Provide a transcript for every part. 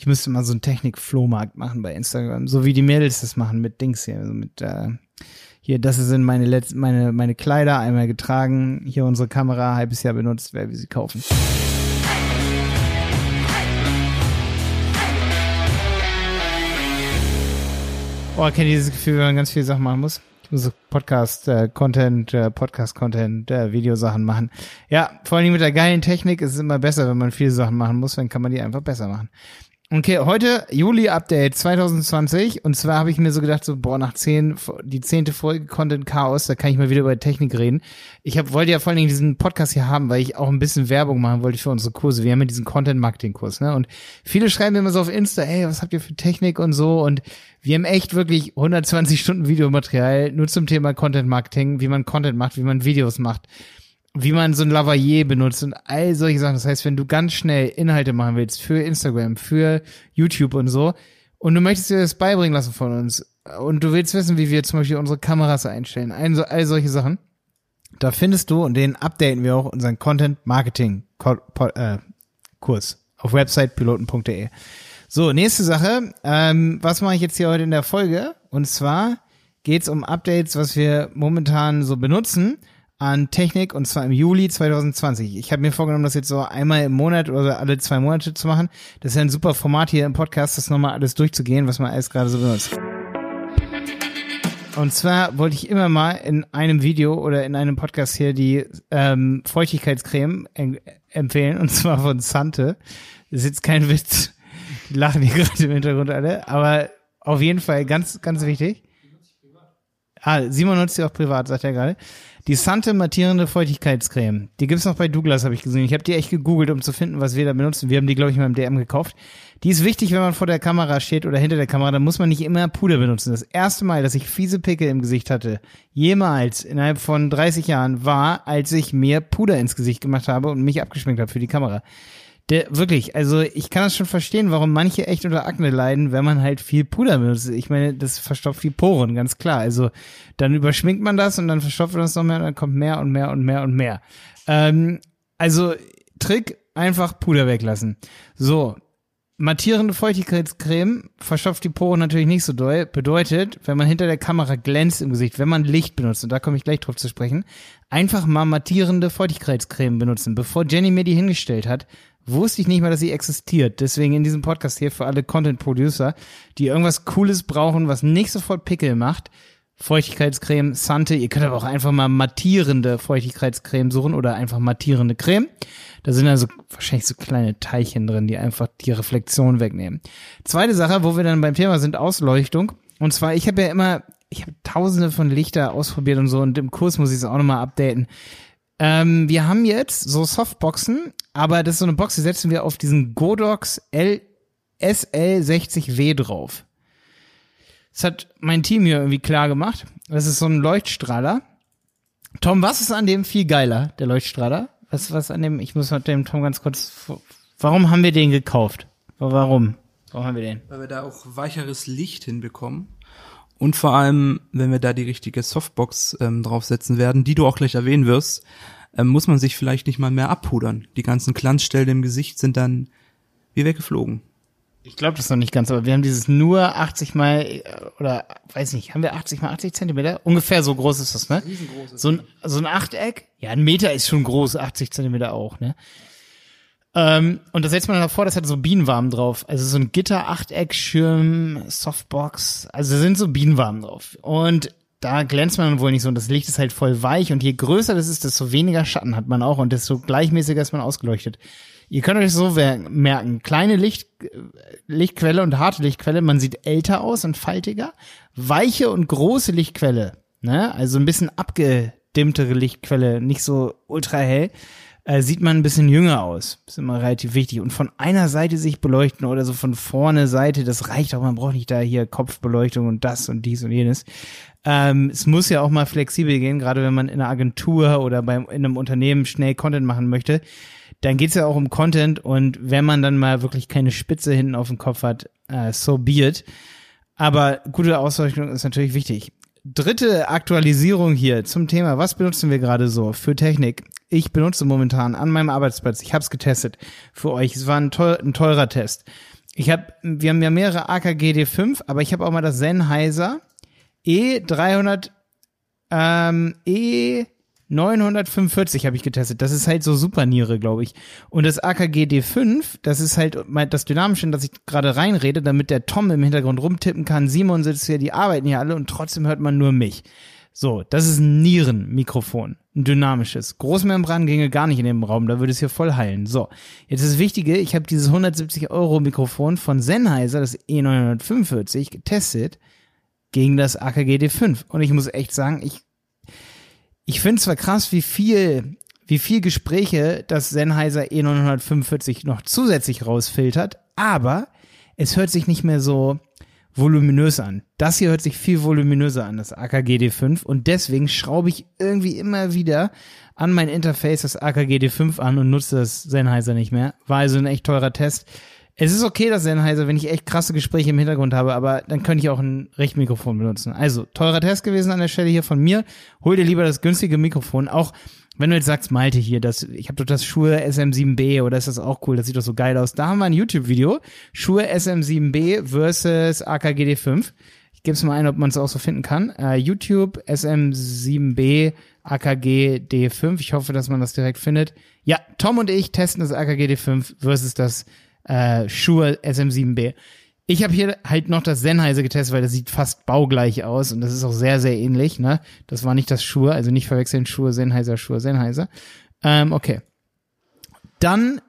Ich müsste mal so einen Technik-Flohmarkt machen bei Instagram, so wie die Mädels das machen mit Dings hier, also mit äh, hier, das sind meine letzten, meine meine Kleider einmal getragen, hier unsere Kamera halbes Jahr benutzt, wer will sie kaufen. Oh, kennt ihr dieses Gefühl, wenn man ganz viele Sachen machen muss? Ich muss Podcast-Content, äh, Podcast-Content, äh, Videosachen machen. Ja, vor allem mit der geilen Technik ist es immer besser, wenn man viele Sachen machen muss, dann kann man die einfach besser machen. Okay, heute Juli-Update 2020 und zwar habe ich mir so gedacht, so boah, nach zehn, die zehnte Folge Content Chaos, da kann ich mal wieder über Technik reden. Ich hab, wollte ja vor allen Dingen diesen Podcast hier haben, weil ich auch ein bisschen Werbung machen wollte für unsere Kurse. Wir haben ja diesen Content-Marketing-Kurs, ne? Und viele schreiben mir immer so auf Insta, ey, was habt ihr für Technik und so und wir haben echt wirklich 120 Stunden Videomaterial nur zum Thema Content-Marketing, wie man Content macht, wie man Videos macht wie man so ein Lavalier benutzt und all solche Sachen. Das heißt, wenn du ganz schnell Inhalte machen willst für Instagram, für YouTube und so, und du möchtest dir das beibringen lassen von uns, und du willst wissen, wie wir zum Beispiel unsere Kameras einstellen, all, all solche Sachen, da findest du, und den updaten wir auch, unseren Content Marketing äh, Kurs auf websitepiloten.de. So, nächste Sache. Ähm, was mache ich jetzt hier heute in der Folge? Und zwar geht's um Updates, was wir momentan so benutzen an Technik und zwar im Juli 2020. Ich habe mir vorgenommen, das jetzt so einmal im Monat oder alle zwei Monate zu machen. Das ist ja ein super Format hier im Podcast, das nochmal alles durchzugehen, was man alles gerade so benutzt. Und zwar wollte ich immer mal in einem Video oder in einem Podcast hier die ähm, Feuchtigkeitscreme empfehlen und zwar von Sante. Das ist jetzt kein Witz. Die lachen hier gerade im Hintergrund alle, aber auf jeden Fall ganz, ganz wichtig. Ah, Simon nutzt sie auch privat, sagt er gerade. Die Sante mattierende Feuchtigkeitscreme. Die gibt's noch bei Douglas, habe ich gesehen. Ich habe die echt gegoogelt, um zu finden, was wir da benutzen. Wir haben die, glaube ich, mal im DM gekauft. Die ist wichtig, wenn man vor der Kamera steht oder hinter der Kamera. Dann muss man nicht immer Puder benutzen. Das erste Mal, dass ich fiese Pickel im Gesicht hatte, jemals innerhalb von 30 Jahren, war, als ich mir Puder ins Gesicht gemacht habe und mich abgeschminkt habe für die Kamera. Der, wirklich, also ich kann das schon verstehen, warum manche echt unter Akne leiden, wenn man halt viel Puder benutzt. Ich meine, das verstopft die Poren, ganz klar. Also dann überschminkt man das und dann verstopft man das noch mehr und dann kommt mehr und mehr und mehr und mehr. Ähm, also Trick, einfach Puder weglassen. So, mattierende Feuchtigkeitscreme verstopft die Poren natürlich nicht so doll. Bedeutet, wenn man hinter der Kamera glänzt im Gesicht, wenn man Licht benutzt, und da komme ich gleich drauf zu sprechen, einfach mal mattierende Feuchtigkeitscreme benutzen. Bevor Jenny mir die hingestellt hat, wusste ich nicht mal, dass sie existiert. Deswegen in diesem Podcast hier für alle Content Producer, die irgendwas Cooles brauchen, was nicht sofort Pickel macht. Feuchtigkeitscreme, Sante. Ihr könnt aber auch einfach mal mattierende Feuchtigkeitscreme suchen oder einfach mattierende Creme. Da sind also wahrscheinlich so kleine Teilchen drin, die einfach die Reflexion wegnehmen. Zweite Sache, wo wir dann beim Thema sind, Ausleuchtung. Und zwar, ich habe ja immer, ich habe tausende von Lichter ausprobiert und so und im Kurs muss ich es auch nochmal updaten. Ähm, wir haben jetzt so Softboxen, aber das ist so eine Box, die setzen wir auf diesen Godox L SL60W drauf. Das hat mein Team hier irgendwie klar gemacht. Das ist so ein Leuchtstrahler. Tom, was ist an dem viel geiler, der Leuchtstrahler? Was, was an dem, ich muss mit dem Tom ganz kurz, warum haben wir den gekauft? Warum? Warum haben wir den? Weil wir da auch weicheres Licht hinbekommen. Und vor allem, wenn wir da die richtige Softbox ähm, draufsetzen werden, die du auch gleich erwähnen wirst, ähm, muss man sich vielleicht nicht mal mehr abpudern. Die ganzen Glanzstellen im Gesicht sind dann wie weggeflogen. Ich glaube das noch nicht ganz, aber wir haben dieses nur 80 mal äh, oder weiß nicht, haben wir 80 mal 80 Zentimeter? Ungefähr so groß ist das, ne? So ein, so ein Achteck? Ja, ein Meter ist schon groß, 80 Zentimeter auch, ne? Ähm, und das setzt man dann davor, das hat so Bienenwaben drauf. Also so ein Gitter, Achteck, Schirm, Softbox. Also da sind so Bienenwaben drauf. Und da glänzt man wohl nicht so und das Licht ist halt voll weich und je größer das ist, desto weniger Schatten hat man auch und desto gleichmäßiger ist man ausgeleuchtet. Ihr könnt euch so merken, kleine Licht, Lichtquelle und harte Lichtquelle, man sieht älter aus und faltiger. Weiche und große Lichtquelle, ne? also ein bisschen abgedimmtere Lichtquelle, nicht so ultra hell, äh, sieht man ein bisschen jünger aus. Ist immer relativ wichtig. Und von einer Seite sich beleuchten oder so von vorne Seite, das reicht auch. Man braucht nicht da hier Kopfbeleuchtung und das und dies und jenes. Ähm, es muss ja auch mal flexibel gehen, gerade wenn man in einer Agentur oder beim, in einem Unternehmen schnell Content machen möchte. Dann geht's ja auch um Content und wenn man dann mal wirklich keine Spitze hinten auf dem Kopf hat, äh, so be it. Aber gute Ausleuchtung ist natürlich wichtig. Dritte Aktualisierung hier zum Thema, was benutzen wir gerade so für Technik? Ich benutze momentan an meinem Arbeitsplatz, ich habe es getestet für euch, es war ein, teuer, ein teurer Test. ich habe, wir haben ja mehrere AKG D5, aber ich habe auch mal das Sennheiser E300, ähm, E 945 habe ich getestet. Das ist halt so super Niere, glaube ich. Und das AKG D5, das ist halt das Dynamische, in das ich gerade reinrede, damit der Tom im Hintergrund rumtippen kann. Simon sitzt hier, die arbeiten hier alle und trotzdem hört man nur mich. So, das ist ein Nierenmikrofon. Ein dynamisches. Großmembran ginge gar nicht in dem Raum, da würde es hier voll heilen. So, jetzt das Wichtige, ich habe dieses 170 Euro Mikrofon von Sennheiser, das E945, getestet gegen das AKG D5. Und ich muss echt sagen, ich ich finde zwar krass, wie viel, wie viel Gespräche das Sennheiser E945 noch zusätzlich rausfiltert, aber es hört sich nicht mehr so voluminös an. Das hier hört sich viel voluminöser an, das AKG D5 und deswegen schraube ich irgendwie immer wieder an mein Interface das AKG D5 an und nutze das Sennheiser nicht mehr. War also ein echt teurer Test. Es ist okay, das Sennheiser, wenn ich echt krasse Gespräche im Hintergrund habe, aber dann könnte ich auch ein Richtmikrofon benutzen. Also, teurer Test gewesen an der Stelle hier von mir. Hol dir lieber das günstige Mikrofon. Auch wenn du jetzt sagst, Malte hier, das, ich habe doch das Schuhe SM7B oder ist das auch cool, das sieht doch so geil aus. Da haben wir ein YouTube-Video. Schuhe SM7B versus AKGD5. Ich gebe es mal ein, ob man es auch so finden kann. Uh, YouTube SM7B AKG D5. Ich hoffe, dass man das direkt findet. Ja, Tom und ich testen das AKG D5 versus das äh, Shure SM7B. Ich habe hier halt noch das Sennheiser getestet, weil das sieht fast baugleich aus und das ist auch sehr, sehr ähnlich. Ne? Das war nicht das Shure, also nicht verwechseln Shure, Sennheiser, Shure, Sennheiser. Ähm, okay. Dann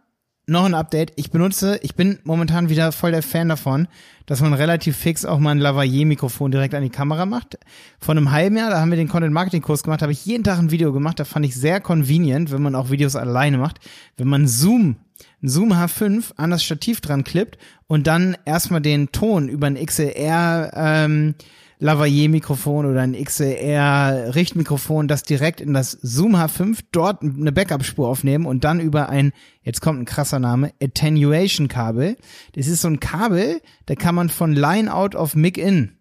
noch ein Update. Ich benutze, ich bin momentan wieder voll der Fan davon, dass man relativ fix auch mal ein Lavalier-Mikrofon direkt an die Kamera macht. Vor einem halben Jahr, da haben wir den Content-Marketing-Kurs gemacht, habe ich jeden Tag ein Video gemacht. Da fand ich sehr convenient, wenn man auch Videos alleine macht. Wenn man Zoom Zoom H5 an das Stativ dran klippt und dann erstmal den Ton über ein XLR ähm, Lavalier-Mikrofon oder ein XLR-Richtmikrofon, das direkt in das Zoom H5 dort eine Backup-Spur aufnehmen und dann über ein, jetzt kommt ein krasser Name, Attenuation-Kabel. Das ist so ein Kabel, da kann man von Line out auf Mic in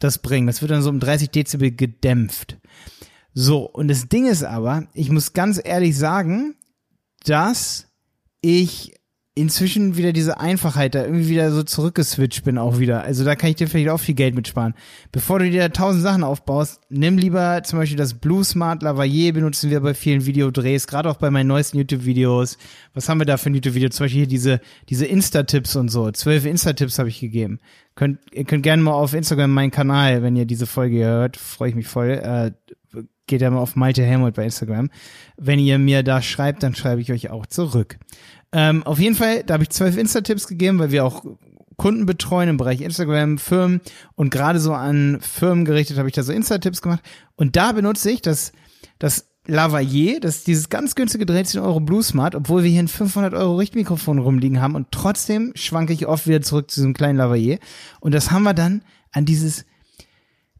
das bringen. Das wird dann so um 30 Dezibel gedämpft. So, und das Ding ist aber, ich muss ganz ehrlich sagen, dass ich inzwischen wieder diese Einfachheit da irgendwie wieder so zurückgeswitcht bin auch wieder. Also da kann ich dir vielleicht auch viel Geld mitsparen. Bevor du dir tausend Sachen aufbaust, nimm lieber zum Beispiel das Blue Smart Lavalier benutzen wir bei vielen Videodrehs, gerade auch bei meinen neuesten YouTube-Videos. Was haben wir da für ein YouTube-Video? Zum Beispiel hier diese, diese Insta-Tipps und so. Zwölf Insta-Tipps habe ich gegeben. Könnt, ihr könnt gerne mal auf Instagram meinen Kanal, wenn ihr diese Folge hört, freue ich mich voll. Äh, geht ja mal auf Malte Helmut bei Instagram. Wenn ihr mir da schreibt, dann schreibe ich euch auch zurück. Ähm, auf jeden Fall, da habe ich zwölf Insta-Tipps gegeben, weil wir auch Kunden betreuen im Bereich Instagram, Firmen und gerade so an Firmen gerichtet habe ich da so Insta-Tipps gemacht. Und da benutze ich das, das Lavalier, das ist dieses ganz günstige 13 Euro Blue Smart, obwohl wir hier ein 500 Euro Richtmikrofon rumliegen haben und trotzdem schwanke ich oft wieder zurück zu diesem kleinen Lavalier. Und das haben wir dann an dieses,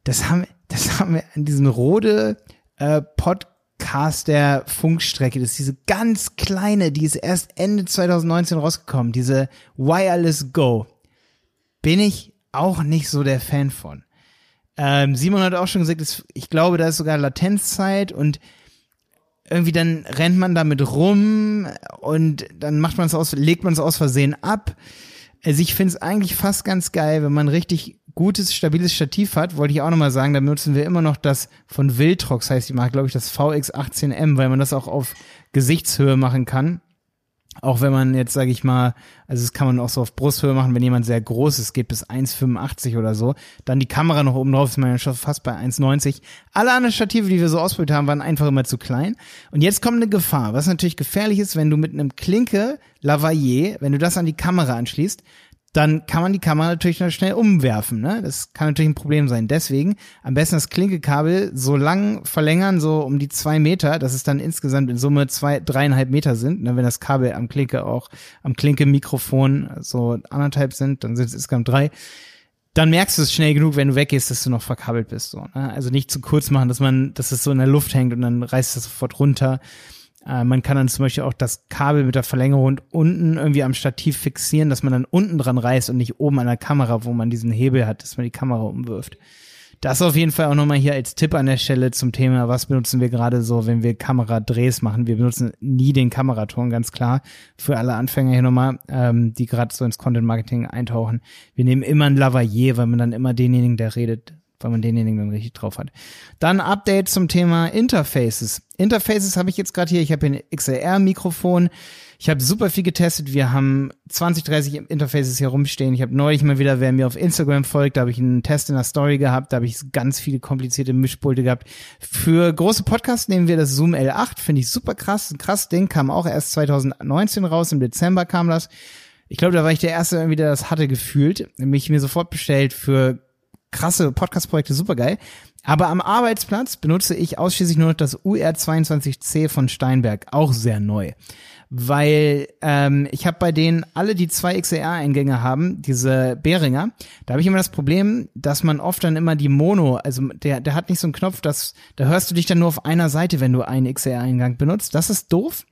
das haben, das haben wir an diesen Rode äh, Podcast der Funkstrecke. Das ist diese ganz kleine, die ist erst Ende 2019 rausgekommen, diese Wireless Go. Bin ich auch nicht so der Fan von. Ähm, Simon hat auch schon gesagt, ich glaube, da ist sogar Latenzzeit und irgendwie dann rennt man damit rum und dann macht man es aus, legt man es aus Versehen ab. Also ich finde es eigentlich fast ganz geil, wenn man richtig gutes, stabiles Stativ hat, wollte ich auch nochmal sagen, da benutzen wir immer noch das von Viltrox, heißt die Marke, glaube ich, das VX18M, weil man das auch auf Gesichtshöhe machen kann. Auch wenn man jetzt, sage ich mal, also das kann man auch so auf Brusthöhe machen, wenn jemand sehr groß ist, geht bis 1,85 oder so. Dann die Kamera noch oben drauf, ist man ja schon fast bei 1,90. Alle anderen Stative, die wir so ausprobiert haben, waren einfach immer zu klein. Und jetzt kommt eine Gefahr, was natürlich gefährlich ist, wenn du mit einem Klinke Lavalier, wenn du das an die Kamera anschließt, dann kann man die Kamera natürlich noch schnell umwerfen. Ne? Das kann natürlich ein Problem sein. Deswegen am besten das Klinkekabel so lang verlängern, so um die zwei Meter, dass es dann insgesamt in Summe zwei, dreieinhalb Meter sind. Ne? Wenn das Kabel am Klinke auch, am Klinke-Mikrofon so anderthalb sind, dann sind es insgesamt drei. Dann merkst du es schnell genug, wenn du weggehst, dass du noch verkabelt bist. So, ne? Also nicht zu kurz machen, dass man, dass es so in der Luft hängt und dann reißt es sofort runter. Äh, man kann dann zum Beispiel auch das Kabel mit der Verlängerung unten irgendwie am Stativ fixieren, dass man dann unten dran reißt und nicht oben an der Kamera, wo man diesen Hebel hat, dass man die Kamera umwirft. Das auf jeden Fall auch nochmal hier als Tipp an der Stelle zum Thema, was benutzen wir gerade so, wenn wir Kameradrehs machen. Wir benutzen nie den Kameraton, ganz klar. Für alle Anfänger hier nochmal, ähm, die gerade so ins Content Marketing eintauchen. Wir nehmen immer ein Lavalier, weil man dann immer denjenigen, der redet, weil man denjenigen dann richtig drauf hat. Dann Update zum Thema Interfaces. Interfaces habe ich jetzt gerade hier. Ich habe hier ein XLR-Mikrofon. Ich habe super viel getestet. Wir haben 20, 30 Interfaces hier rumstehen. Ich habe neulich mal wieder, wer mir auf Instagram folgt, da habe ich einen Test in der Story gehabt. Da habe ich ganz viele komplizierte Mischpulte gehabt. Für große Podcasts nehmen wir das Zoom L8. Finde ich super krass. Ein krass Ding. Kam auch erst 2019 raus. Im Dezember kam das. Ich glaube, da war ich der Erste, der das hatte gefühlt. Mich mir sofort bestellt für krasse Podcast-Projekte, super geil. Aber am Arbeitsplatz benutze ich ausschließlich nur noch das UR22C von Steinberg, auch sehr neu weil ähm, ich habe bei denen alle, die zwei XLR-Eingänge haben, diese Behringer, da habe ich immer das Problem, dass man oft dann immer die Mono, also der, der hat nicht so einen Knopf, dass da hörst du dich dann nur auf einer Seite, wenn du einen XLR-Eingang benutzt. Das ist doof.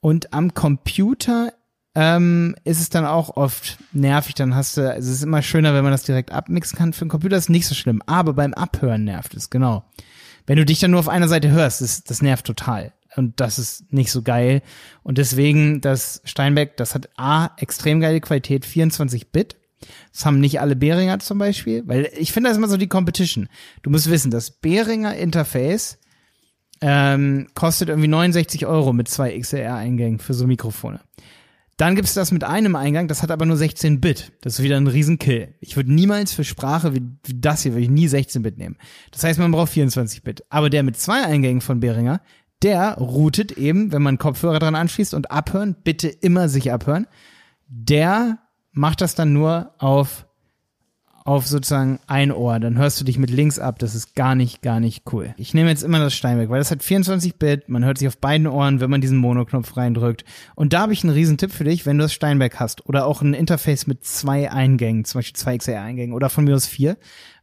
Und am Computer ähm, ist es dann auch oft nervig. Dann hast du, also es ist immer schöner, wenn man das direkt abmixen kann. Für den Computer ist nicht so schlimm, aber beim Abhören nervt es, genau. Wenn du dich dann nur auf einer Seite hörst, das, das nervt total. Und das ist nicht so geil. Und deswegen, das Steinbeck, das hat A, extrem geile Qualität, 24 Bit. Das haben nicht alle Behringer zum Beispiel, weil ich finde das immer so die Competition. Du musst wissen, das Behringer Interface ähm, kostet irgendwie 69 Euro mit zwei XLR-Eingängen für so Mikrofone. Dann gibt's das mit einem Eingang, das hat aber nur 16 Bit. Das ist wieder ein Riesenkill. Ich würde niemals für Sprache wie, wie das hier, würde ich nie 16 Bit nehmen. Das heißt, man braucht 24 Bit. Aber der mit zwei Eingängen von Behringer, der routet eben, wenn man Kopfhörer dran anschließt und abhören, bitte immer sich abhören. Der macht das dann nur auf auf sozusagen ein Ohr, dann hörst du dich mit links ab. Das ist gar nicht, gar nicht cool. Ich nehme jetzt immer das Steinberg, weil das hat 24 Bit, man hört sich auf beiden Ohren, wenn man diesen Monoknopf reindrückt. Und da habe ich einen riesen Tipp für dich, wenn du das Steinberg hast oder auch ein Interface mit zwei Eingängen, zum Beispiel zwei XLR-Eingängen oder von mir aus vier.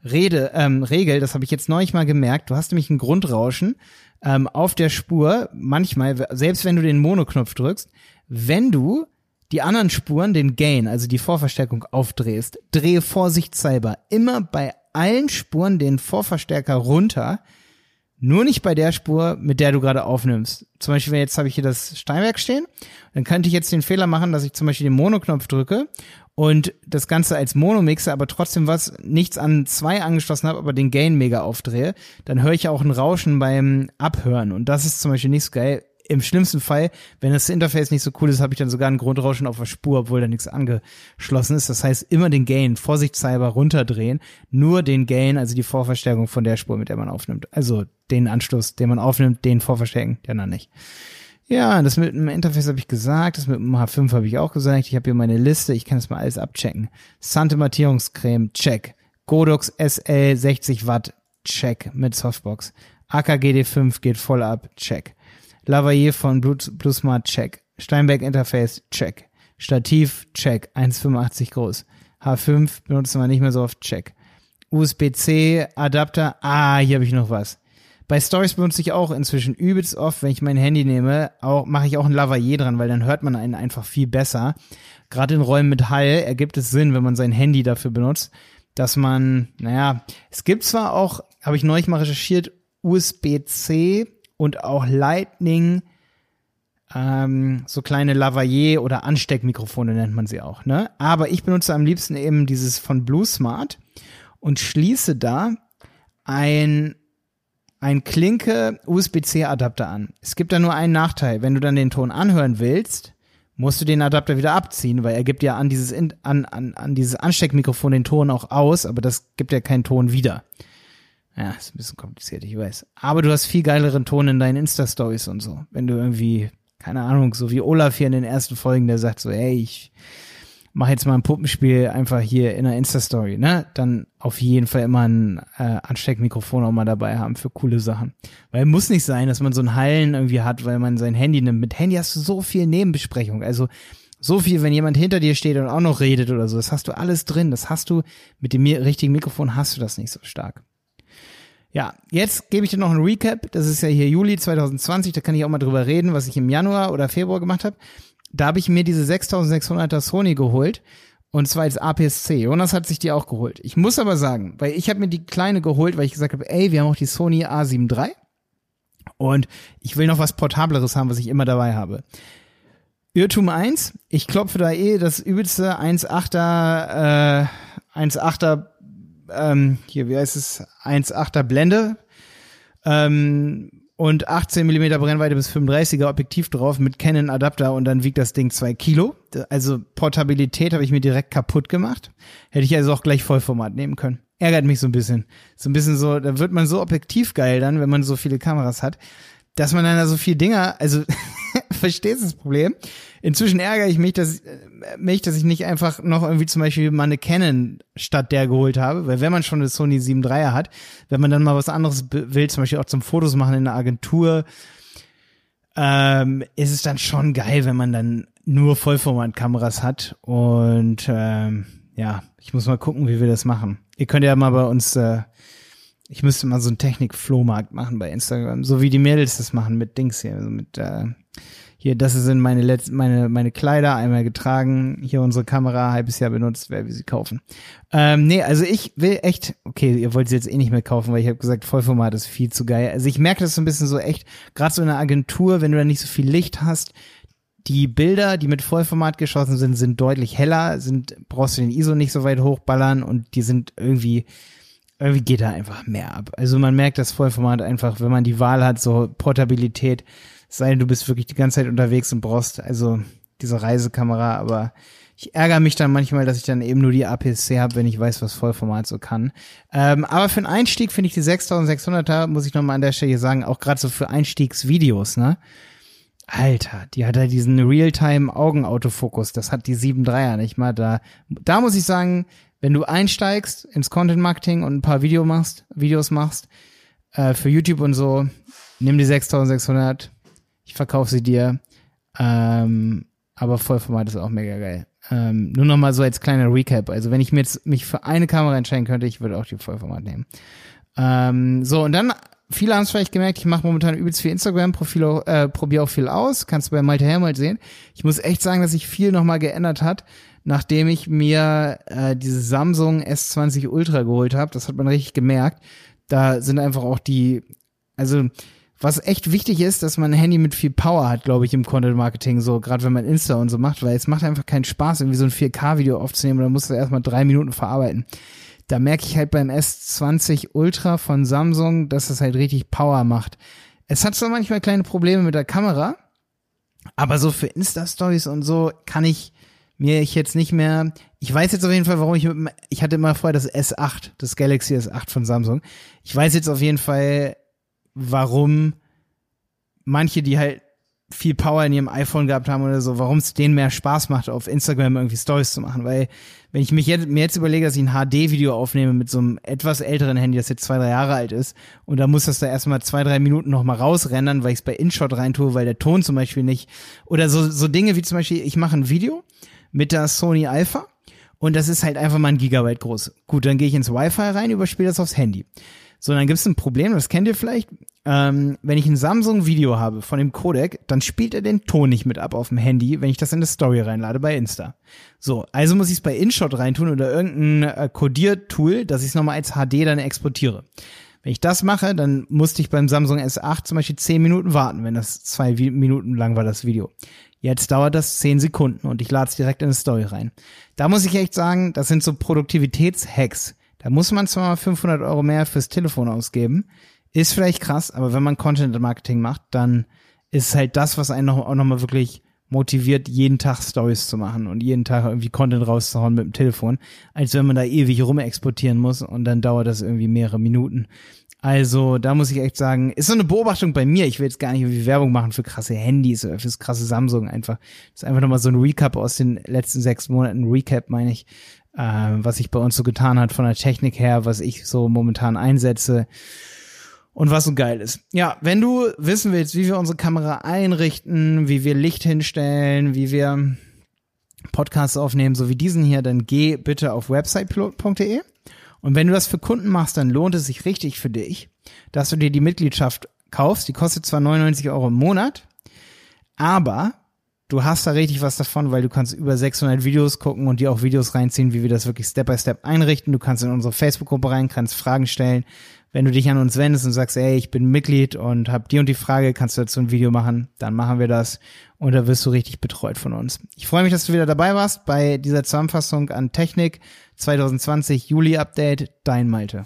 Rede, ähm, Regel, das habe ich jetzt neulich mal gemerkt, du hast nämlich ein Grundrauschen ähm, auf der Spur, manchmal, selbst wenn du den Monoknopf drückst, wenn du die anderen Spuren, den Gain, also die Vorverstärkung aufdrehst, drehe vorsichtshalber immer bei allen Spuren den Vorverstärker runter, nur nicht bei der Spur, mit der du gerade aufnimmst. Zum Beispiel, jetzt habe ich hier das Steinwerk stehen, dann könnte ich jetzt den Fehler machen, dass ich zum Beispiel den Monoknopf drücke und das Ganze als Mono mixe, aber trotzdem was nichts an zwei angeschlossen habe, aber den Gain mega aufdrehe, dann höre ich auch ein Rauschen beim Abhören und das ist zum Beispiel nicht so geil. Im schlimmsten Fall, wenn das Interface nicht so cool ist, habe ich dann sogar ein Grundrauschen auf der Spur, obwohl da nichts angeschlossen ist. Das heißt, immer den Gain vorsichtshalber runterdrehen, nur den Gain, also die Vorverstärkung von der Spur, mit der man aufnimmt. Also den Anschluss, den man aufnimmt, den vorverstärken, der dann nicht. Ja, das mit dem Interface habe ich gesagt, das mit dem H5 habe ich auch gesagt. Ich habe hier meine Liste, ich kann das mal alles abchecken. Sante Mattierungscreme, check. Godox SL 60 Watt, check mit Softbox. AKGD5 geht voll ab, check. Lavalier von Bluesmart, check. Steinberg Interface, check. Stativ, check. 1,85 groß. H5 benutzen wir nicht mehr so oft, check. USB-C Adapter, ah, hier habe ich noch was. Bei Stories benutze ich auch inzwischen übelst oft, wenn ich mein Handy nehme, auch mache ich auch ein Lavalier dran, weil dann hört man einen einfach viel besser. Gerade in Räumen mit Hall ergibt es Sinn, wenn man sein Handy dafür benutzt, dass man, naja, es gibt zwar auch, habe ich neulich mal recherchiert, USB-C und auch Lightning, ähm, so kleine Lavalier oder Ansteckmikrofone nennt man sie auch, ne? Aber ich benutze am liebsten eben dieses von Blue Smart und schließe da ein ein Klinke USB-C-Adapter an. Es gibt da nur einen Nachteil. Wenn du dann den Ton anhören willst, musst du den Adapter wieder abziehen, weil er gibt ja an dieses, an, an, an dieses Ansteckmikrofon den Ton auch aus, aber das gibt ja keinen Ton wieder. Ja, ist ein bisschen kompliziert, ich weiß. Aber du hast viel geileren Ton in deinen Insta-Stories und so. Wenn du irgendwie, keine Ahnung, so wie Olaf hier in den ersten Folgen, der sagt so, hey, ich mach jetzt mal ein Puppenspiel einfach hier in der Insta-Story, ne? Dann auf jeden Fall immer ein äh, Ansteckmikrofon auch mal dabei haben für coole Sachen. Weil muss nicht sein, dass man so ein Hallen irgendwie hat, weil man sein Handy nimmt. Mit Handy hast du so viel Nebenbesprechung. Also so viel, wenn jemand hinter dir steht und auch noch redet oder so. Das hast du alles drin. Das hast du mit dem richtigen Mikrofon hast du das nicht so stark. Ja, jetzt gebe ich dir noch ein Recap. Das ist ja hier Juli 2020. Da kann ich auch mal drüber reden, was ich im Januar oder Februar gemacht habe da habe ich mir diese 6600er Sony geholt Und zwar als APS-C. Jonas hat sich die auch geholt. Ich muss aber sagen, weil ich habe mir die kleine geholt, weil ich gesagt habe, ey, wir haben auch die Sony A7 III. Und ich will noch was Portableres haben, was ich immer dabei habe. Irrtum 1, ich klopfe da eh das übelste 1,8er, äh, 1,8er, ähm, hier, wie heißt es, 1,8er Blende, ähm, und 18 mm Brennweite bis 35er Objektiv drauf mit Canon Adapter und dann wiegt das Ding zwei Kilo. Also Portabilität habe ich mir direkt kaputt gemacht. Hätte ich also auch gleich Vollformat nehmen können. Ärgert mich so ein bisschen. So ein bisschen so, da wird man so objektiv geil dann, wenn man so viele Kameras hat, dass man dann da so viele Dinger, also verstehst du das Problem? Inzwischen ärgere ich mich, dass, äh, mich, dass ich nicht einfach noch irgendwie zum Beispiel mal eine Canon statt der geholt habe, weil wenn man schon eine Sony 7 3 hat, wenn man dann mal was anderes will, zum Beispiel auch zum Fotos machen in einer Agentur, ähm, ist es dann schon geil, wenn man dann nur Vollformatkameras hat und ähm, ja, ich muss mal gucken, wie wir das machen. Ihr könnt ja mal bei uns äh, ich müsste mal so einen Technik-Flohmarkt machen bei Instagram, so wie die Mädels das machen mit Dings hier, also mit äh, hier, das sind meine letzten, meine meine Kleider einmal getragen, hier unsere Kamera halbes Jahr benutzt, wer will sie kaufen. Ähm, nee, also ich will echt, okay, ihr wollt sie jetzt eh nicht mehr kaufen, weil ich habe gesagt, Vollformat ist viel zu geil. Also ich merke das so ein bisschen so echt, gerade so in einer Agentur, wenn du da nicht so viel Licht hast, die Bilder, die mit Vollformat geschossen sind, sind deutlich heller, sind brauchst du den ISO nicht so weit hochballern und die sind irgendwie irgendwie geht da einfach mehr ab. Also man merkt das Vollformat einfach, wenn man die Wahl hat, so Portabilität, sei denn du bist wirklich die ganze Zeit unterwegs und brauchst also diese Reisekamera, aber ich ärgere mich dann manchmal, dass ich dann eben nur die APS-C habe, wenn ich weiß, was Vollformat so kann. Ähm, aber für einen Einstieg finde ich die 6600er, muss ich nochmal an der Stelle sagen, auch gerade so für Einstiegsvideos, ne? Alter, die hat ja diesen Realtime-Augenautofokus, das hat die 7.3er nicht mal da. Da muss ich sagen, wenn du einsteigst ins Content Marketing und ein paar Video machst, Videos machst, äh, für YouTube und so, nimm die 6600, ich verkaufe sie dir, ähm, aber Vollformat ist auch mega geil. Ähm, nur noch mal so als kleiner Recap. Also wenn ich mir jetzt mich für eine Kamera entscheiden könnte, ich würde auch die Vollformat nehmen. Ähm, so und dann viele haben es vielleicht gemerkt, ich mache momentan übelst viel Instagram-Profile, äh, probiere auch viel aus. Kannst du bei Malte Helmold sehen. Ich muss echt sagen, dass sich viel nochmal geändert hat nachdem ich mir äh, diese Samsung S20 Ultra geholt habe. Das hat man richtig gemerkt. Da sind einfach auch die, also was echt wichtig ist, dass man ein Handy mit viel Power hat, glaube ich, im Content Marketing, so gerade wenn man Insta und so macht, weil es macht einfach keinen Spaß, irgendwie so ein 4K-Video aufzunehmen, da musst du erstmal drei Minuten verarbeiten. Da merke ich halt beim S20 Ultra von Samsung, dass es halt richtig Power macht. Es hat zwar manchmal kleine Probleme mit der Kamera, aber so für Insta-Stories und so kann ich mir ich jetzt nicht mehr, ich weiß jetzt auf jeden Fall, warum ich, ich hatte immer vorher das S8, das Galaxy S8 von Samsung. Ich weiß jetzt auf jeden Fall, warum manche, die halt viel Power in ihrem iPhone gehabt haben oder so, warum es denen mehr Spaß macht, auf Instagram irgendwie Stories zu machen. Weil, wenn ich mich jetzt, mir jetzt überlege, dass ich ein HD-Video aufnehme mit so einem etwas älteren Handy, das jetzt zwei, drei Jahre alt ist, und da muss das da erstmal zwei, drei Minuten nochmal rausrendern, weil ich es bei InShot reintue, weil der Ton zum Beispiel nicht, oder so, so Dinge wie zum Beispiel, ich mache ein Video mit der Sony Alpha und das ist halt einfach mal ein Gigabyte groß. Gut, dann gehe ich ins Wi-Fi rein, überspiele das aufs Handy. So, dann gibt es ein Problem, das kennt ihr vielleicht. Ähm, wenn ich ein Samsung-Video habe von dem Codec, dann spielt er den Ton nicht mit ab auf dem Handy, wenn ich das in eine Story reinlade bei Insta. So, also muss ich es bei InShot reintun oder irgendein äh, Codiertool, dass ich es nochmal als HD dann exportiere. Wenn ich das mache, dann musste ich beim Samsung S8 zum Beispiel 10 Minuten warten, wenn das zwei Minuten lang war, das Video. Jetzt dauert das zehn Sekunden und ich lade es direkt in eine Story rein. Da muss ich echt sagen, das sind so Produktivitätshacks. Da muss man zwar mal 500 Euro mehr fürs Telefon ausgeben. Ist vielleicht krass, aber wenn man Content Marketing macht, dann ist halt das, was einen noch, auch nochmal wirklich motiviert, jeden Tag Stories zu machen und jeden Tag irgendwie Content rauszuhauen mit dem Telefon, als wenn man da ewig rum exportieren muss und dann dauert das irgendwie mehrere Minuten. Also, da muss ich echt sagen, ist so eine Beobachtung bei mir. Ich will jetzt gar nicht irgendwie Werbung machen für krasse Handys oder fürs krasse Samsung einfach. Das ist einfach nochmal so ein Recap aus den letzten sechs Monaten. Recap meine ich, äh, was sich bei uns so getan hat von der Technik her, was ich so momentan einsetze und was so geil ist. Ja, wenn du wissen willst, wie wir unsere Kamera einrichten, wie wir Licht hinstellen, wie wir Podcasts aufnehmen, so wie diesen hier, dann geh bitte auf website.de und wenn du das für Kunden machst, dann lohnt es sich richtig für dich, dass du dir die Mitgliedschaft kaufst. Die kostet zwar 99 Euro im Monat, aber du hast da richtig was davon, weil du kannst über 600 Videos gucken und dir auch Videos reinziehen, wie wir das wirklich Step by Step einrichten. Du kannst in unsere Facebook-Gruppe rein, kannst Fragen stellen. Wenn du dich an uns wendest und sagst, ey, ich bin Mitglied und hab die und die Frage, kannst du dazu ein Video machen, dann machen wir das und da wirst du richtig betreut von uns. Ich freue mich, dass du wieder dabei warst bei dieser Zusammenfassung an Technik 2020 Juli Update. Dein Malte.